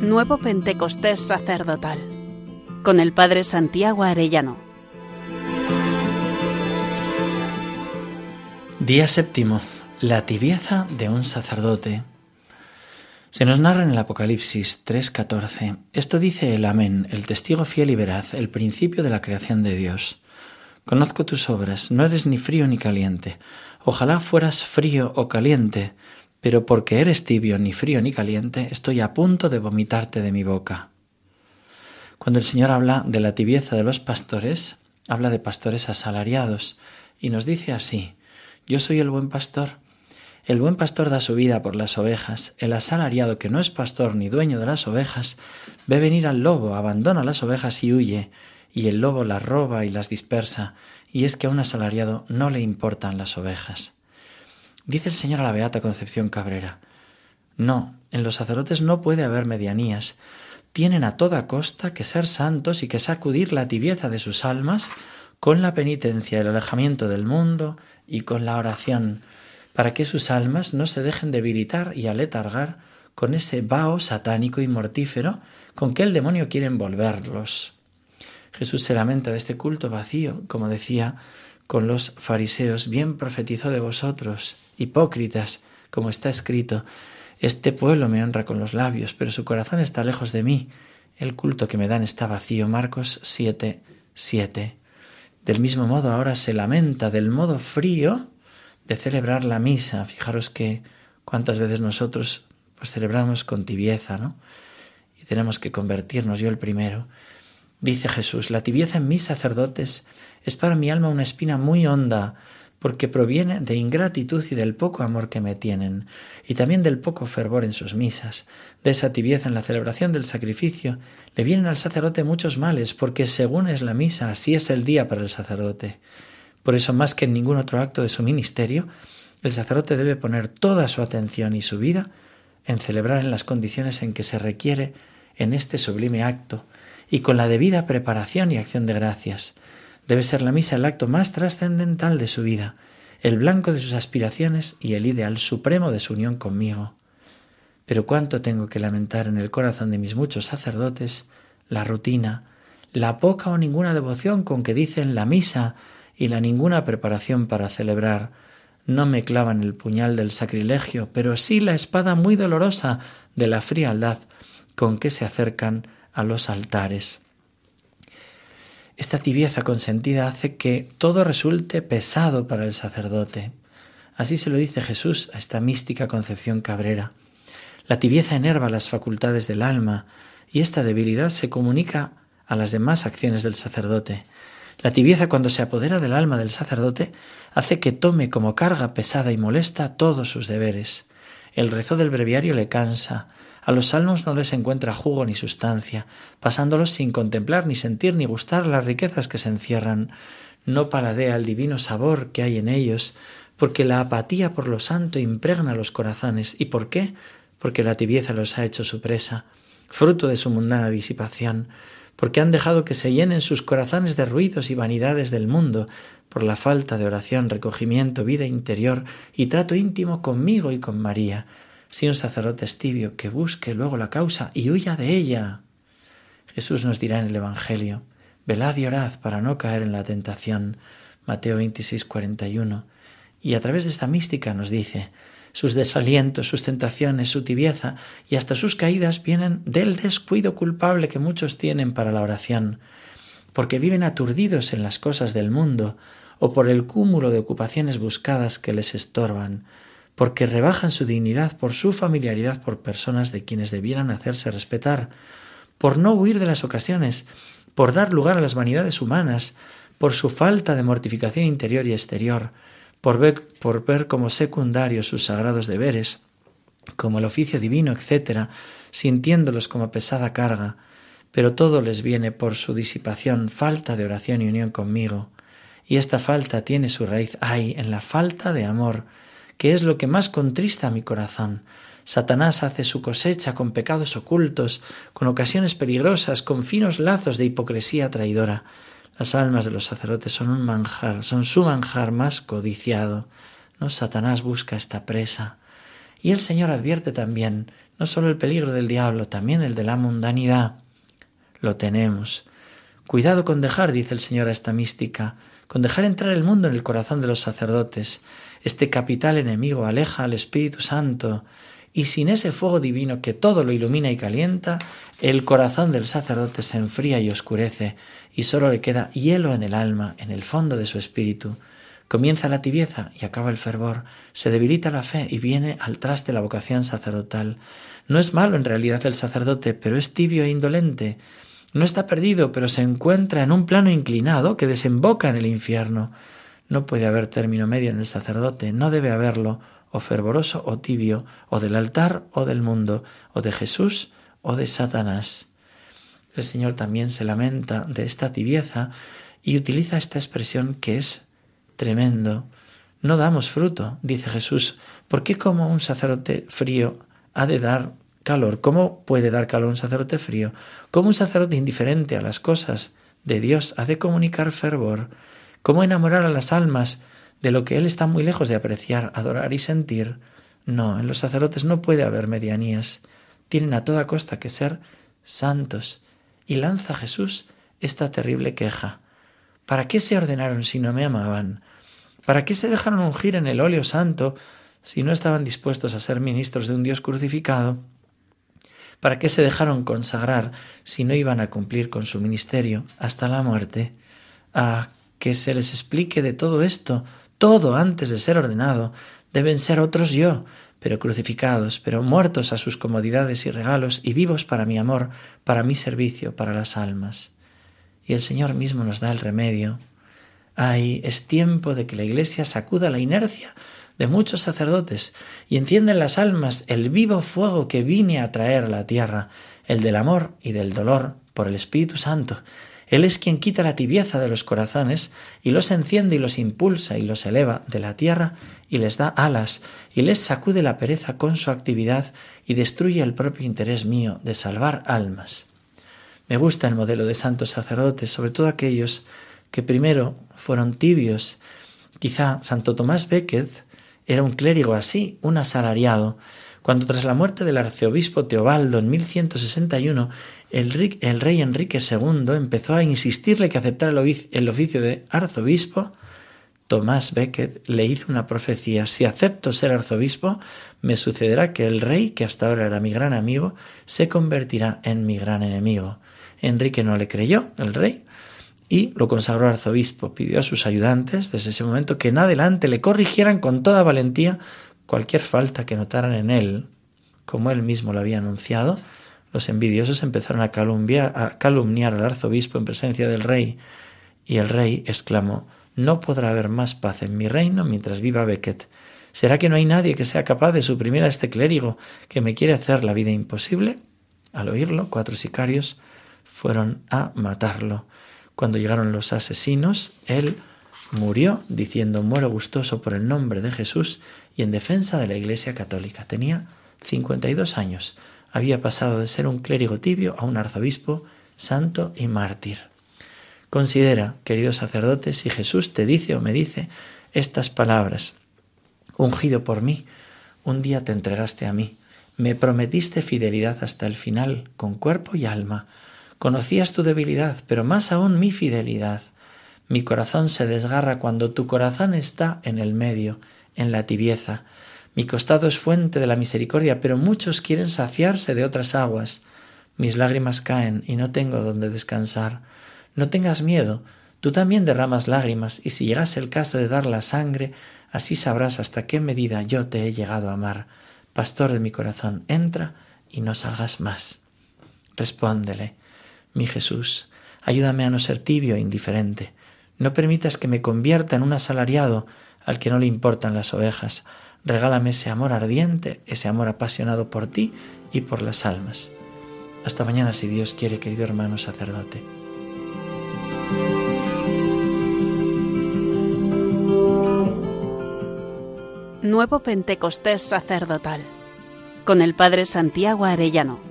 Nuevo Pentecostés Sacerdotal con el Padre Santiago Arellano. Día séptimo. La tibieza de un sacerdote. Se nos narra en el Apocalipsis 3:14. Esto dice el Amén, el testigo fiel y veraz, el principio de la creación de Dios. Conozco tus obras, no eres ni frío ni caliente. Ojalá fueras frío o caliente, pero porque eres tibio, ni frío ni caliente, estoy a punto de vomitarte de mi boca. Cuando el Señor habla de la tibieza de los pastores, habla de pastores asalariados, y nos dice así, yo soy el buen pastor. El buen pastor da su vida por las ovejas, el asalariado que no es pastor ni dueño de las ovejas, ve venir al lobo, abandona las ovejas y huye, y el lobo las roba y las dispersa, y es que a un asalariado no le importan las ovejas. Dice el Señor a la Beata Concepción Cabrera, no, en los sacerdotes no puede haber medianías, tienen a toda costa que ser santos y que sacudir la tibieza de sus almas con la penitencia, el alejamiento del mundo y con la oración, para que sus almas no se dejen debilitar y aletargar con ese vaho satánico y mortífero con que el demonio quiere envolverlos. Jesús se lamenta de este culto vacío, como decía con los fariseos, bien profetizó de vosotros, hipócritas, como está escrito, este pueblo me honra con los labios, pero su corazón está lejos de mí. El culto que me dan está vacío. Marcos 7, 7. Del mismo modo ahora se lamenta del modo frío de celebrar la misa. Fijaros que cuántas veces nosotros pues celebramos con tibieza, ¿no? Y tenemos que convertirnos, yo el primero. Dice Jesús, la tibieza en mis sacerdotes es para mi alma una espina muy honda, porque proviene de ingratitud y del poco amor que me tienen, y también del poco fervor en sus misas, de esa tibieza en la celebración del sacrificio, le vienen al sacerdote muchos males, porque según es la misa, así es el día para el sacerdote. Por eso, más que en ningún otro acto de su ministerio, el sacerdote debe poner toda su atención y su vida en celebrar en las condiciones en que se requiere en este sublime acto, y con la debida preparación y acción de gracias, Debe ser la misa el acto más trascendental de su vida, el blanco de sus aspiraciones y el ideal supremo de su unión conmigo. Pero cuánto tengo que lamentar en el corazón de mis muchos sacerdotes la rutina, la poca o ninguna devoción con que dicen la misa y la ninguna preparación para celebrar. No me clavan el puñal del sacrilegio, pero sí la espada muy dolorosa de la frialdad con que se acercan a los altares. Esta tibieza consentida hace que todo resulte pesado para el sacerdote. Así se lo dice Jesús a esta mística concepción cabrera. La tibieza enerva las facultades del alma y esta debilidad se comunica a las demás acciones del sacerdote. La tibieza cuando se apodera del alma del sacerdote hace que tome como carga pesada y molesta todos sus deberes. El rezo del breviario le cansa, a los salmos no les encuentra jugo ni sustancia, pasándolos sin contemplar ni sentir ni gustar las riquezas que se encierran. No paladea el divino sabor que hay en ellos, porque la apatía por lo santo impregna los corazones. ¿Y por qué? Porque la tibieza los ha hecho su presa, fruto de su mundana disipación, porque han dejado que se llenen sus corazones de ruidos y vanidades del mundo, por la falta de oración, recogimiento, vida interior y trato íntimo conmigo y con María, si un sacerdote es tibio, que busque luego la causa y huya de ella. Jesús nos dirá en el Evangelio, velad y orad para no caer en la tentación. Mateo 26, 41. Y a través de esta mística nos dice, sus desalientos, sus tentaciones, su tibieza y hasta sus caídas vienen del descuido culpable que muchos tienen para la oración, porque viven aturdidos en las cosas del mundo o por el cúmulo de ocupaciones buscadas que les estorban, porque rebajan su dignidad por su familiaridad por personas de quienes debieran hacerse respetar, por no huir de las ocasiones, por dar lugar a las vanidades humanas, por su falta de mortificación interior y exterior, por ver, como secundarios sus sagrados deberes, como el oficio divino, etc., sintiéndolos como pesada carga, pero todo les viene por su disipación, falta de oración y unión conmigo. Y esta falta tiene su raíz, ay, en la falta de amor, que es lo que más contrista mi corazón. Satanás hace su cosecha con pecados ocultos, con ocasiones peligrosas, con finos lazos de hipocresía traidora. Las almas de los sacerdotes son un manjar, son su manjar más codiciado. No Satanás busca esta presa. Y el Señor advierte también no solo el peligro del diablo, también el de la mundanidad. Lo tenemos. Cuidado con dejar, dice el Señor a esta mística, con dejar entrar el mundo en el corazón de los sacerdotes. Este capital enemigo aleja al Espíritu Santo, y sin ese fuego divino que todo lo ilumina y calienta, el corazón del sacerdote se enfría y oscurece, y sólo le queda hielo en el alma, en el fondo de su espíritu. Comienza la tibieza y acaba el fervor, se debilita la fe y viene al traste la vocación sacerdotal. No es malo en realidad el sacerdote, pero es tibio e indolente. No está perdido, pero se encuentra en un plano inclinado que desemboca en el infierno. No puede haber término medio en el sacerdote, no debe haberlo, o fervoroso o tibio, o del altar o del mundo, o de Jesús o de Satanás. El Señor también se lamenta de esta tibieza y utiliza esta expresión que es tremendo. No damos fruto, dice Jesús. ¿Por qué como un sacerdote frío ha de dar calor? ¿Cómo puede dar calor un sacerdote frío? ¿Cómo un sacerdote indiferente a las cosas de Dios ha de comunicar fervor? ¿Cómo enamorar a las almas de lo que Él está muy lejos de apreciar, adorar y sentir. No, en los sacerdotes no puede haber medianías. Tienen a toda costa que ser santos. Y lanza Jesús esta terrible queja. ¿Para qué se ordenaron si no me amaban? ¿Para qué se dejaron ungir en el óleo santo si no estaban dispuestos a ser ministros de un Dios crucificado? ¿Para qué se dejaron consagrar si no iban a cumplir con su ministerio hasta la muerte? Ah, que se les explique de todo esto, todo antes de ser ordenado, deben ser otros yo, pero crucificados, pero muertos a sus comodidades y regalos y vivos para mi amor, para mi servicio, para las almas. Y el Señor mismo nos da el remedio. Ay, es tiempo de que la Iglesia sacuda la inercia de muchos sacerdotes y encienda en las almas el vivo fuego que vine a traer a la tierra, el del amor y del dolor por el Espíritu Santo, él es quien quita la tibieza de los corazones y los enciende y los impulsa y los eleva de la tierra y les da alas y les sacude la pereza con su actividad y destruye el propio interés mío de salvar almas. Me gusta el modelo de santos sacerdotes, sobre todo aquellos que primero fueron tibios. Quizá Santo Tomás Becket era un clérigo así, un asalariado, cuando tras la muerte del arzobispo Teobaldo en 1161 el, rey Enrique II empezó a insistirle que aceptara el oficio de arzobispo, Tomás Becket le hizo una profecía, si acepto ser arzobispo, me sucederá que el rey, que hasta ahora era mi gran amigo, se convertirá en mi gran enemigo. Enrique no le creyó, el rey, y lo consagró arzobispo. Pidió a sus ayudantes desde ese momento que en adelante le corrigieran con toda valentía cualquier falta que notaran en él, como él mismo lo había anunciado, los envidiosos empezaron a a calumniar al arzobispo en presencia del rey, y el rey exclamó No podrá haber más paz en mi reino mientras viva Becket. ¿Será que no hay nadie que sea capaz de suprimir a este clérigo que me quiere hacer la vida imposible? Al oírlo, cuatro sicarios fueron a matarlo. Cuando llegaron los asesinos, él murió diciendo muero gustoso por el nombre de Jesús y en defensa de la Iglesia Católica. Tenía 52 años había pasado de ser un clérigo tibio a un arzobispo santo y mártir. Considera, querido sacerdote, si Jesús te dice o me dice estas palabras. Ungido por mí, un día te entregaste a mí, me prometiste fidelidad hasta el final, con cuerpo y alma. Conocías tu debilidad, pero más aún mi fidelidad. Mi corazón se desgarra cuando tu corazón está en el medio, en la tibieza. Mi costado es fuente de la misericordia, pero muchos quieren saciarse de otras aguas. Mis lágrimas caen y no tengo donde descansar. No tengas miedo, tú también derramas lágrimas, y si llegase el caso de dar la sangre, así sabrás hasta qué medida yo te he llegado a amar. Pastor de mi corazón, entra y no salgas más. Respóndele, mi Jesús, ayúdame a no ser tibio e indiferente. No permitas que me convierta en un asalariado al que no le importan las ovejas, Regálame ese amor ardiente, ese amor apasionado por ti y por las almas. Hasta mañana si Dios quiere, querido hermano sacerdote. Nuevo Pentecostés sacerdotal con el Padre Santiago Arellano.